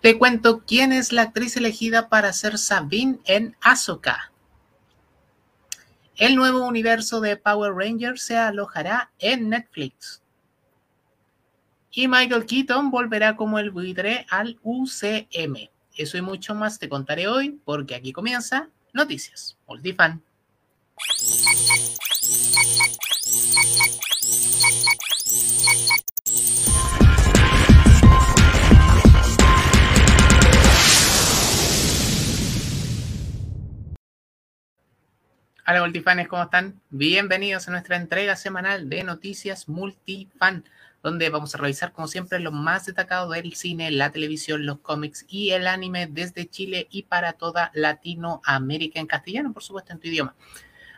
Te cuento quién es la actriz elegida para ser Sabine en Ahsoka. El nuevo universo de Power Rangers se alojará en Netflix. Y Michael Keaton volverá como el buitre al UCM. Eso y mucho más te contaré hoy porque aquí comienza Noticias Multifan. Hola multifanes, ¿cómo están? Bienvenidos a nuestra entrega semanal de Noticias Multifan, donde vamos a revisar como siempre lo más destacado del cine, la televisión, los cómics y el anime desde Chile y para toda Latinoamérica en castellano, por supuesto en tu idioma.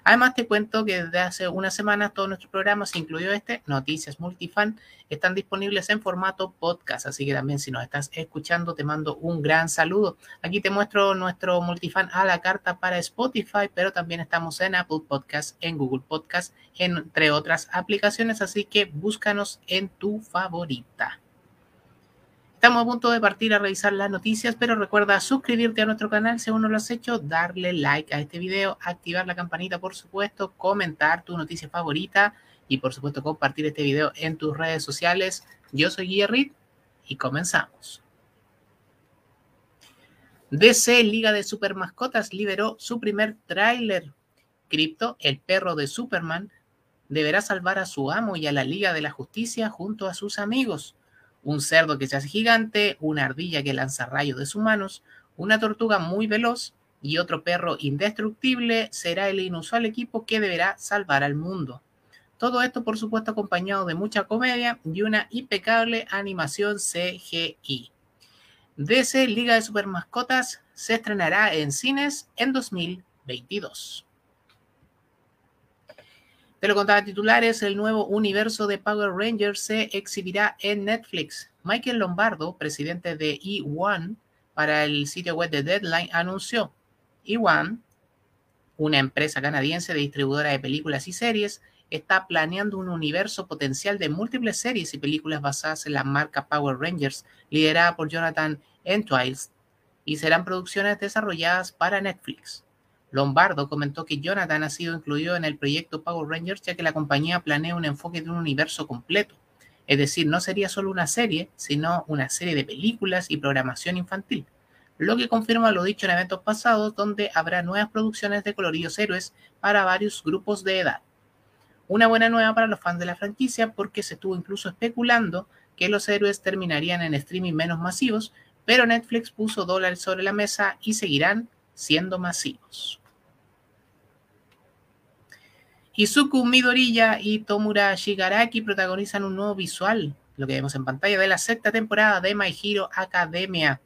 Además, te cuento que desde hace unas semanas todos nuestros programas, incluido este, Noticias Multifan, están disponibles en formato podcast. Así que también si nos estás escuchando, te mando un gran saludo. Aquí te muestro nuestro Multifan a la carta para Spotify, pero también estamos en Apple Podcast, en Google Podcast, entre otras aplicaciones. Así que búscanos en tu favorita. Estamos a punto de partir a revisar las noticias, pero recuerda suscribirte a nuestro canal si aún no lo has hecho, darle like a este video, activar la campanita por supuesto, comentar tu noticia favorita y por supuesto compartir este video en tus redes sociales. Yo soy Guillerrit y comenzamos. DC Liga de Super Mascotas liberó su primer tráiler. Crypto, el perro de Superman, deberá salvar a su amo y a la Liga de la Justicia junto a sus amigos un cerdo que se hace gigante, una ardilla que lanza rayos de sus manos, una tortuga muy veloz y otro perro indestructible será el inusual equipo que deberá salvar al mundo. Todo esto, por supuesto, acompañado de mucha comedia y una impecable animación CGI. DC Liga de Super Mascotas se estrenará en cines en 2022. Te lo contaba titulares, el nuevo universo de Power Rangers se exhibirá en Netflix. Michael Lombardo, presidente de E1 para el sitio web de Deadline, anunció E1, una empresa canadiense de distribuidora de películas y series, está planeando un universo potencial de múltiples series y películas basadas en la marca Power Rangers, liderada por Jonathan Entwistle, y serán producciones desarrolladas para Netflix. Lombardo comentó que Jonathan ha sido incluido en el proyecto Power Rangers ya que la compañía planea un enfoque de un universo completo. Es decir, no sería solo una serie, sino una serie de películas y programación infantil, lo que confirma lo dicho en eventos pasados donde habrá nuevas producciones de coloridos héroes para varios grupos de edad. Una buena nueva para los fans de la franquicia porque se estuvo incluso especulando que los héroes terminarían en streaming menos masivos, pero Netflix puso dólares sobre la mesa y seguirán siendo masivos. Izuku Midoriya y Tomura Shigaraki protagonizan un nuevo visual, lo que vemos en pantalla, de la sexta temporada de My Hero Academia.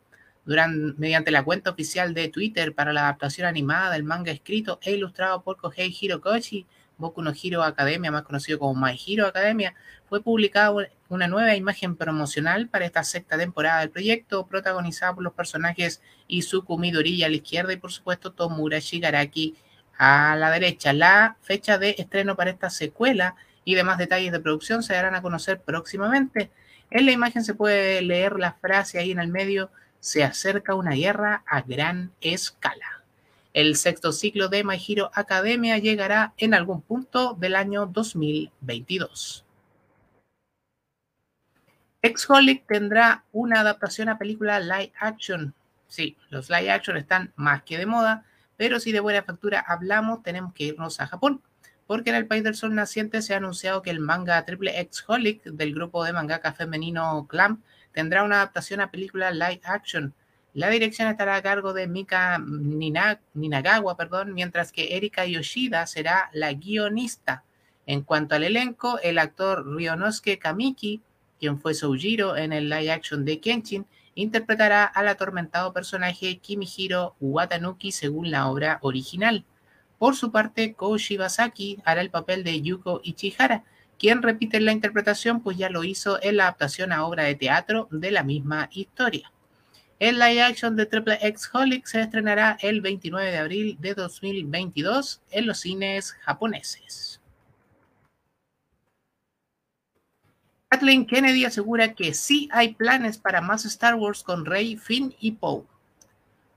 Durante, mediante la cuenta oficial de Twitter para la adaptación animada del manga escrito e ilustrado por Kohei Hirokoshi, Boku no Hero Academia, más conocido como My Hero Academia, fue publicada una nueva imagen promocional para esta sexta temporada del proyecto, protagonizada por los personajes Izuku Midoriya a la izquierda y por supuesto Tomura Shigaraki a la derecha. La fecha de estreno para esta secuela y demás detalles de producción se darán a conocer próximamente. En la imagen se puede leer la frase ahí en el medio, se acerca una guerra a gran escala. El sexto ciclo de My Hero Academia llegará en algún punto del año 2022. Exholic tendrá una adaptación a película live action. Sí, los live action están más que de moda pero si de buena factura hablamos, tenemos que irnos a Japón, porque en el país del sol naciente se ha anunciado que el manga Triple X Holic del grupo de mangaka femenino Clamp tendrá una adaptación a película live action. La dirección estará a cargo de Mika Ninagawa, perdón, mientras que Erika Yoshida será la guionista. En cuanto al elenco, el actor Ryonosuke Kamiki, quien fue Soujiro en el live action de Kenshin, interpretará al atormentado personaje Kimihiro Watanuki según la obra original. Por su parte, Ko Shibasaki hará el papel de Yuko Ichihara, quien repite la interpretación pues ya lo hizo en la adaptación a obra de teatro de la misma historia. El live action de Triple X Holic se estrenará el 29 de abril de 2022 en los cines japoneses. Kathleen Kennedy asegura que sí hay planes para más Star Wars con Rey, Finn y Poe.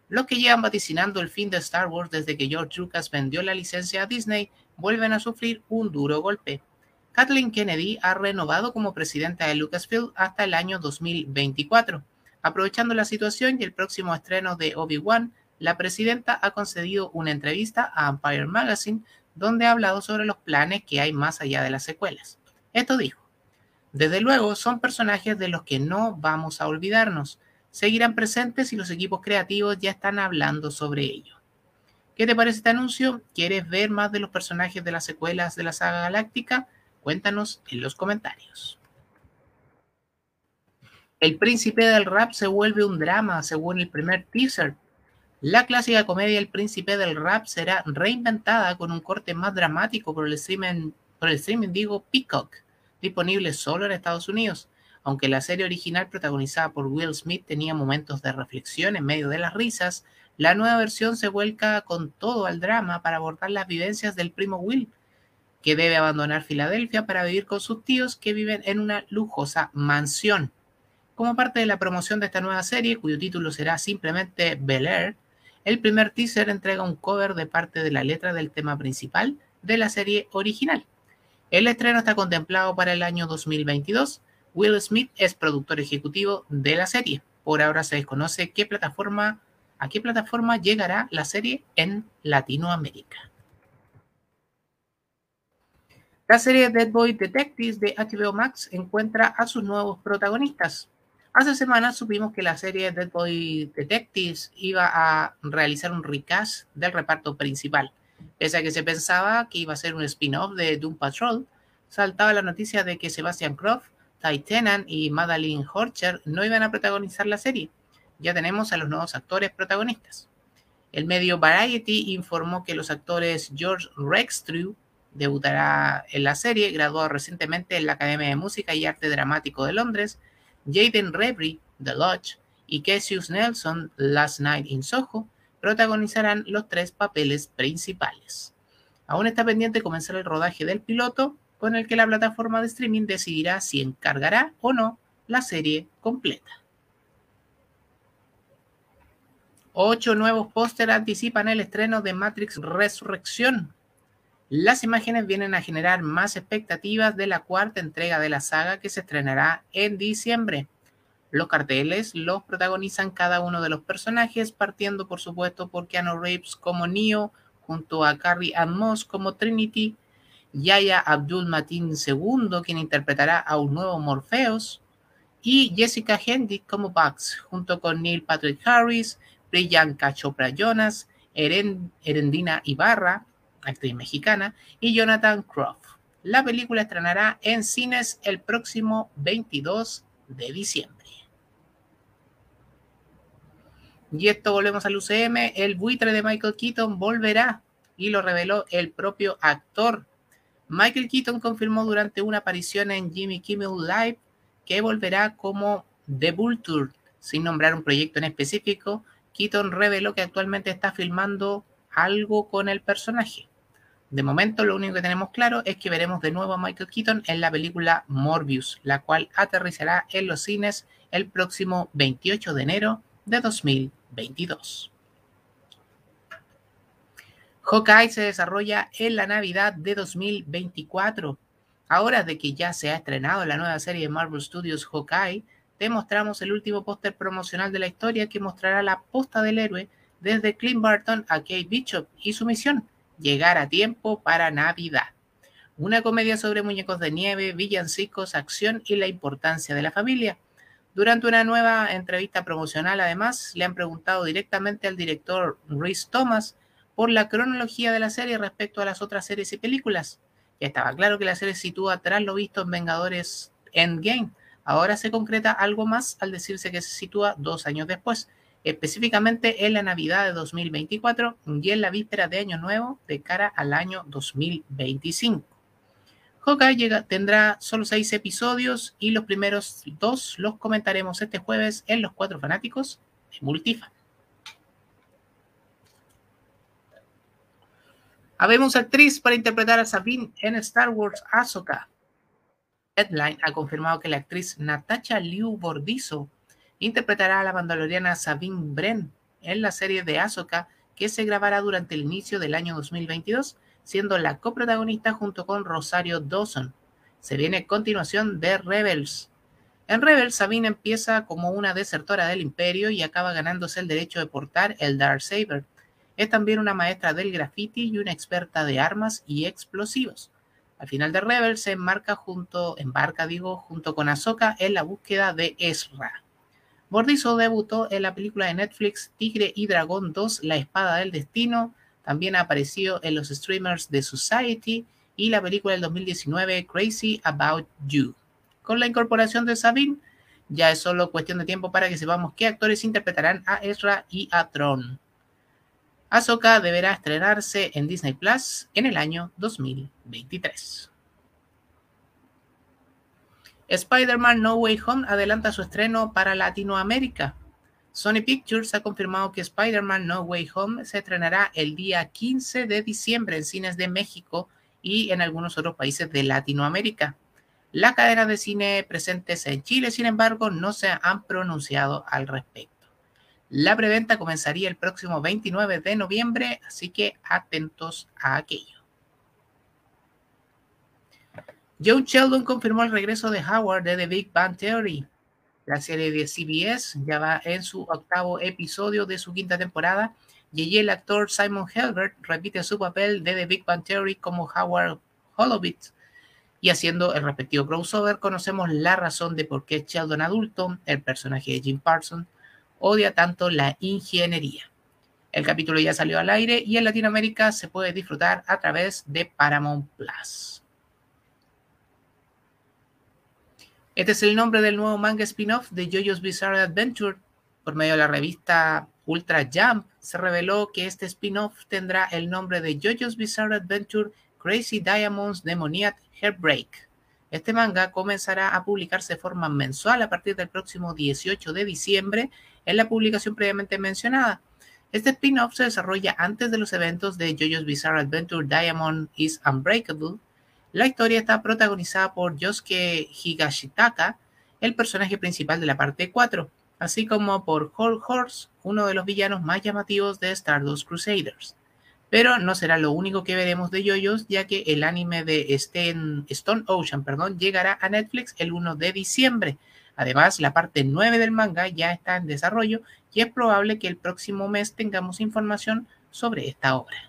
Los que llevan vaticinando el fin de Star Wars desde que George Lucas vendió la licencia a Disney vuelven a sufrir un duro golpe. Kathleen Kennedy ha renovado como presidenta de Lucasfilm hasta el año 2024. Aprovechando la situación y el próximo estreno de Obi-Wan, la presidenta ha concedido una entrevista a Empire Magazine donde ha hablado sobre los planes que hay más allá de las secuelas. Esto dijo, desde luego son personajes de los que no vamos a olvidarnos, seguirán presentes y los equipos creativos ya están hablando sobre ello. ¿Qué te parece este anuncio? ¿Quieres ver más de los personajes de las secuelas de la saga galáctica? Cuéntanos en los comentarios. El príncipe del rap se vuelve un drama, según el primer teaser. La clásica comedia El príncipe del rap será reinventada con un corte más dramático por el streaming, por el streaming digo Peacock, disponible solo en Estados Unidos. Aunque la serie original protagonizada por Will Smith tenía momentos de reflexión en medio de las risas, la nueva versión se vuelca con todo al drama para abordar las vivencias del primo Will, que debe abandonar Filadelfia para vivir con sus tíos que viven en una lujosa mansión. Como parte de la promoción de esta nueva serie, cuyo título será simplemente Bel Air, el primer teaser entrega un cover de parte de la letra del tema principal de la serie original. El estreno está contemplado para el año 2022. Will Smith es productor ejecutivo de la serie. Por ahora se desconoce qué plataforma a qué plataforma llegará la serie en Latinoamérica. La serie Dead Boy Detectives de HBO Max encuentra a sus nuevos protagonistas. Hace semanas supimos que la serie Dead Boy Detectives iba a realizar un recast del reparto principal. Pese a que se pensaba que iba a ser un spin-off de Doom Patrol, saltaba la noticia de que Sebastian Croft, Ty Tennant y Madeline Horcher no iban a protagonizar la serie ya tenemos a los nuevos actores protagonistas. El medio Variety informó que los actores George Rextrew debutará en la serie, graduado recientemente en la Academia de Música y Arte Dramático de Londres, Jaden Rebry, The Lodge, y Cassius Nelson, Last Night in Soho, protagonizarán los tres papeles principales. Aún está pendiente comenzar el rodaje del piloto, con el que la plataforma de streaming decidirá si encargará o no la serie completa. Ocho nuevos pósteres anticipan el estreno de Matrix Resurrección. Las imágenes vienen a generar más expectativas de la cuarta entrega de la saga que se estrenará en diciembre. Los carteles los protagonizan cada uno de los personajes, partiendo por supuesto por Keanu Reeves como Neo, junto a Carrie Ann Moss como Trinity, Yaya Abdul Matin II, quien interpretará a un nuevo Morpheus, y Jessica Hendy como Bugs, junto con Neil Patrick Harris, Priyanka Chopra Jonas, Erendina Ibarra, actriz mexicana, y Jonathan Croft. La película estrenará en cines el próximo 22 de diciembre. Y esto volvemos al UCM. El buitre de Michael Keaton volverá y lo reveló el propio actor. Michael Keaton confirmó durante una aparición en Jimmy Kimmel Live que volverá como The Vulture, sin nombrar un proyecto en específico, Keaton reveló que actualmente está filmando algo con el personaje. De momento, lo único que tenemos claro es que veremos de nuevo a Michael Keaton en la película Morbius, la cual aterrizará en los cines el próximo 28 de enero de 2022. Hawkeye se desarrolla en la Navidad de 2024. Ahora de que ya se ha estrenado la nueva serie de Marvel Studios Hawkeye, te mostramos el último póster promocional de la historia que mostrará la posta del héroe desde Clint Barton a Kate Bishop y su misión, llegar a tiempo para Navidad. Una comedia sobre muñecos de nieve, villancicos, acción y la importancia de la familia. Durante una nueva entrevista promocional, además, le han preguntado directamente al director Rhys Thomas por la cronología de la serie respecto a las otras series y películas. Ya estaba claro que la serie se sitúa tras lo visto en Vengadores Endgame, Ahora se concreta algo más al decirse que se sitúa dos años después, específicamente en la Navidad de 2024 y en la víspera de Año Nuevo de cara al año 2025. Hawkeye tendrá solo seis episodios y los primeros dos los comentaremos este jueves en Los Cuatro Fanáticos de Multifa. Habemos actriz para interpretar a Sabine en Star Wars Ahsoka. Deadline ha confirmado que la actriz Natasha Liu Bordizo interpretará a la mandaloriana Sabine Bren en la serie de Ahsoka que se grabará durante el inicio del año 2022, siendo la coprotagonista junto con Rosario Dawson. Se viene continuación de Rebels. En Rebels, Sabine empieza como una desertora del Imperio y acaba ganándose el derecho de portar el Dark Saber. Es también una maestra del graffiti y una experta de armas y explosivos. Al final de Rebels se embarca junto, embarca, digo, junto con Ahsoka en la búsqueda de Ezra. Bordizo debutó en la película de Netflix Tigre y Dragón 2, La Espada del Destino. También ha aparecido en los streamers de Society y la película del 2019 Crazy About You. Con la incorporación de Sabine, ya es solo cuestión de tiempo para que sepamos qué actores interpretarán a Ezra y a Tron. Ahsoka deberá estrenarse en Disney Plus en el año 2023. Spider-Man No Way Home adelanta su estreno para Latinoamérica. Sony Pictures ha confirmado que Spider-Man No Way Home se estrenará el día 15 de diciembre en cines de México y en algunos otros países de Latinoamérica. La cadena de cine presentes en Chile, sin embargo, no se han pronunciado al respecto. La preventa comenzaría el próximo 29 de noviembre, así que atentos a aquello. Joe Sheldon confirmó el regreso de Howard de The Big Bang Theory. La serie de CBS ya va en su octavo episodio de su quinta temporada y el actor Simon Helbert repite su papel de The Big Bang Theory como Howard Holovitz. Y haciendo el respectivo crossover, conocemos la razón de por qué Sheldon adulto, el personaje de Jim Parsons, odia tanto la ingeniería. El capítulo ya salió al aire y en Latinoamérica se puede disfrutar a través de Paramount Plus. Este es el nombre del nuevo manga spin-off de JoJo's Bizarre Adventure. Por medio de la revista Ultra Jump, se reveló que este spin-off tendrá el nombre de JoJo's Bizarre Adventure Crazy Diamonds Demoniac Heartbreak. Este manga comenzará a publicarse de forma mensual a partir del próximo 18 de diciembre en la publicación previamente mencionada. Este spin-off se desarrolla antes de los eventos de JoJo's Bizarre Adventure Diamond is Unbreakable, la historia está protagonizada por Yosuke Higashitaka, el personaje principal de la parte 4, así como por Hulk Horse, uno de los villanos más llamativos de Stardust Crusaders. Pero no será lo único que veremos de yoyos, ya que el anime de Stone Ocean perdón, llegará a Netflix el 1 de diciembre. Además, la parte 9 del manga ya está en desarrollo y es probable que el próximo mes tengamos información sobre esta obra.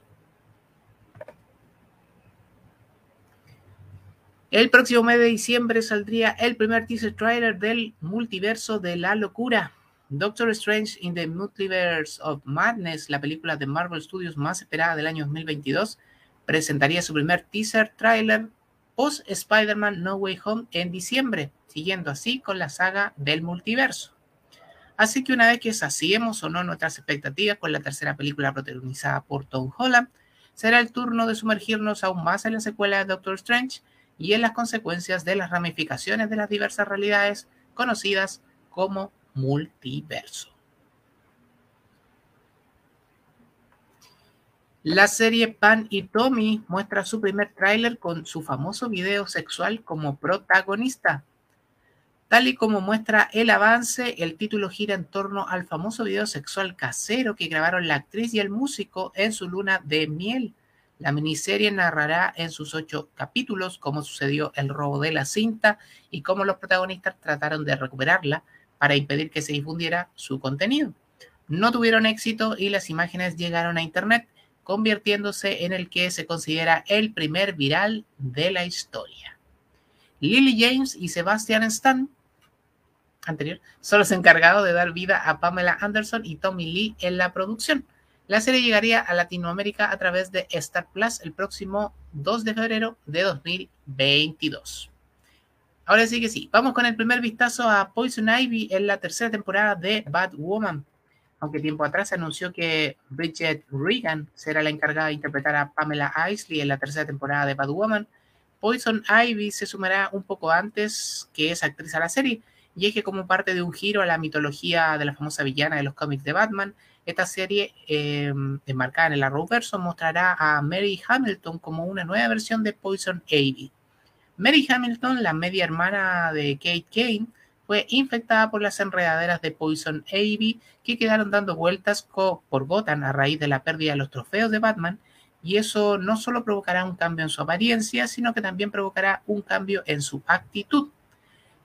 El próximo mes de diciembre saldría el primer teaser trailer del multiverso de la locura. Doctor Strange in the Multiverse of Madness, la película de Marvel Studios más esperada del año 2022, presentaría su primer teaser trailer post Spider-Man No Way Home en diciembre, siguiendo así con la saga del multiverso. Así que una vez que saciemos o no nuestras expectativas con la tercera película protagonizada por Tom Holland, será el turno de sumergirnos aún más en la secuela de Doctor Strange y en las consecuencias de las ramificaciones de las diversas realidades conocidas como multiverso. La serie Pan y Tommy muestra su primer tráiler con su famoso video sexual como protagonista. Tal y como muestra el avance, el título gira en torno al famoso video sexual casero que grabaron la actriz y el músico en su luna de miel la miniserie narrará en sus ocho capítulos cómo sucedió el robo de la cinta y cómo los protagonistas trataron de recuperarla para impedir que se difundiera su contenido. No tuvieron éxito y las imágenes llegaron a Internet, convirtiéndose en el que se considera el primer viral de la historia. Lily James y Sebastian Stan, anterior, son los encargados de dar vida a Pamela Anderson y Tommy Lee en la producción. La serie llegaría a Latinoamérica a través de Star Plus el próximo 2 de febrero de 2022. Ahora sí que sí, vamos con el primer vistazo a Poison Ivy en la tercera temporada de Bad Woman. Aunque tiempo atrás se anunció que Bridget Regan será la encargada de interpretar a Pamela Isley en la tercera temporada de Bad Woman, Poison Ivy se sumará un poco antes que esa actriz a la serie, y es que como parte de un giro a la mitología de la famosa villana de los cómics de Batman, esta serie, eh, enmarcada en el Arrowverso, mostrará a Mary Hamilton como una nueva versión de Poison Ivy. Mary Hamilton, la media hermana de Kate Kane, fue infectada por las enredaderas de Poison Ivy que quedaron dando vueltas por Gotham a raíz de la pérdida de los trofeos de Batman y eso no solo provocará un cambio en su apariencia, sino que también provocará un cambio en su actitud.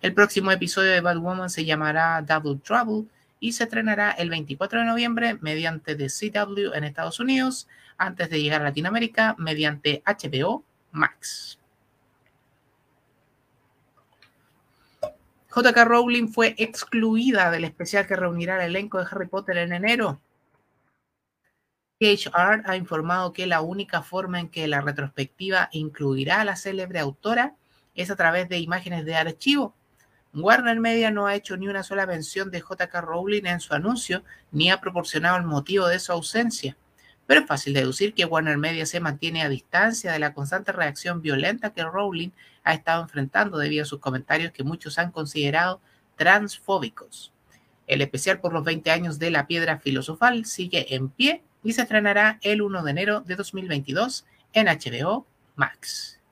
El próximo episodio de Batwoman se llamará Double Trouble y se estrenará el 24 de noviembre mediante The CW en Estados Unidos, antes de llegar a Latinoamérica mediante HBO Max. JK Rowling fue excluida del especial que reunirá el elenco de Harry Potter en enero. KHR ha informado que la única forma en que la retrospectiva incluirá a la célebre autora es a través de imágenes de archivo. Warner Media no ha hecho ni una sola mención de JK Rowling en su anuncio, ni ha proporcionado el motivo de su ausencia. Pero es fácil deducir que Warner Media se mantiene a distancia de la constante reacción violenta que Rowling ha estado enfrentando debido a sus comentarios que muchos han considerado transfóbicos. El especial por los 20 años de la piedra filosofal sigue en pie y se estrenará el 1 de enero de 2022 en HBO Max.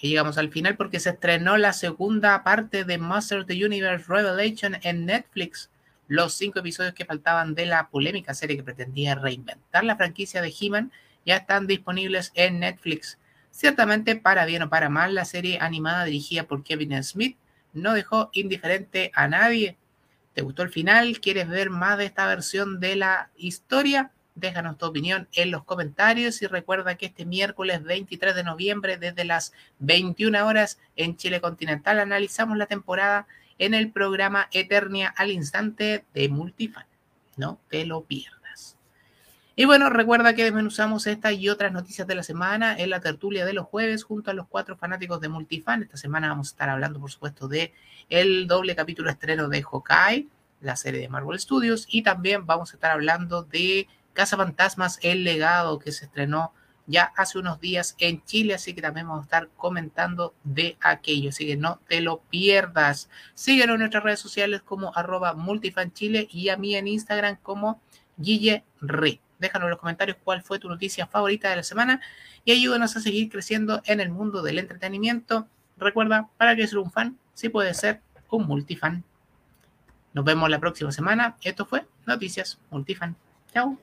Llegamos al final porque se estrenó la segunda parte de Master of the Universe Revelation en Netflix los cinco episodios que faltaban de la polémica serie que pretendía reinventar la franquicia de He-Man ya están disponibles en Netflix. Ciertamente, para bien o para mal, la serie animada dirigida por Kevin Smith no dejó indiferente a nadie. ¿Te gustó el final? ¿Quieres ver más de esta versión de la historia? Déjanos tu opinión en los comentarios y recuerda que este miércoles 23 de noviembre desde las 21 horas en Chile Continental analizamos la temporada en el programa Eternia al instante de Multifan. No te lo pierdas. Y bueno, recuerda que desmenuzamos esta y otras noticias de la semana en la tertulia de los jueves junto a los cuatro fanáticos de Multifan. Esta semana vamos a estar hablando, por supuesto, de el doble capítulo estreno de Hawkeye, la serie de Marvel Studios, y también vamos a estar hablando de Casa Fantasmas, el legado que se estrenó ya hace unos días en Chile, así que también vamos a estar comentando de aquello, así que no te lo pierdas. Síguenos en nuestras redes sociales como arroba multifanchile y a mí en Instagram como Guille Re. Déjanos en los comentarios cuál fue tu noticia favorita de la semana y ayúdanos a seguir creciendo en el mundo del entretenimiento. Recuerda, para que ser un fan, sí puede ser un multifan. Nos vemos la próxima semana. Esto fue Noticias Multifan. Chao.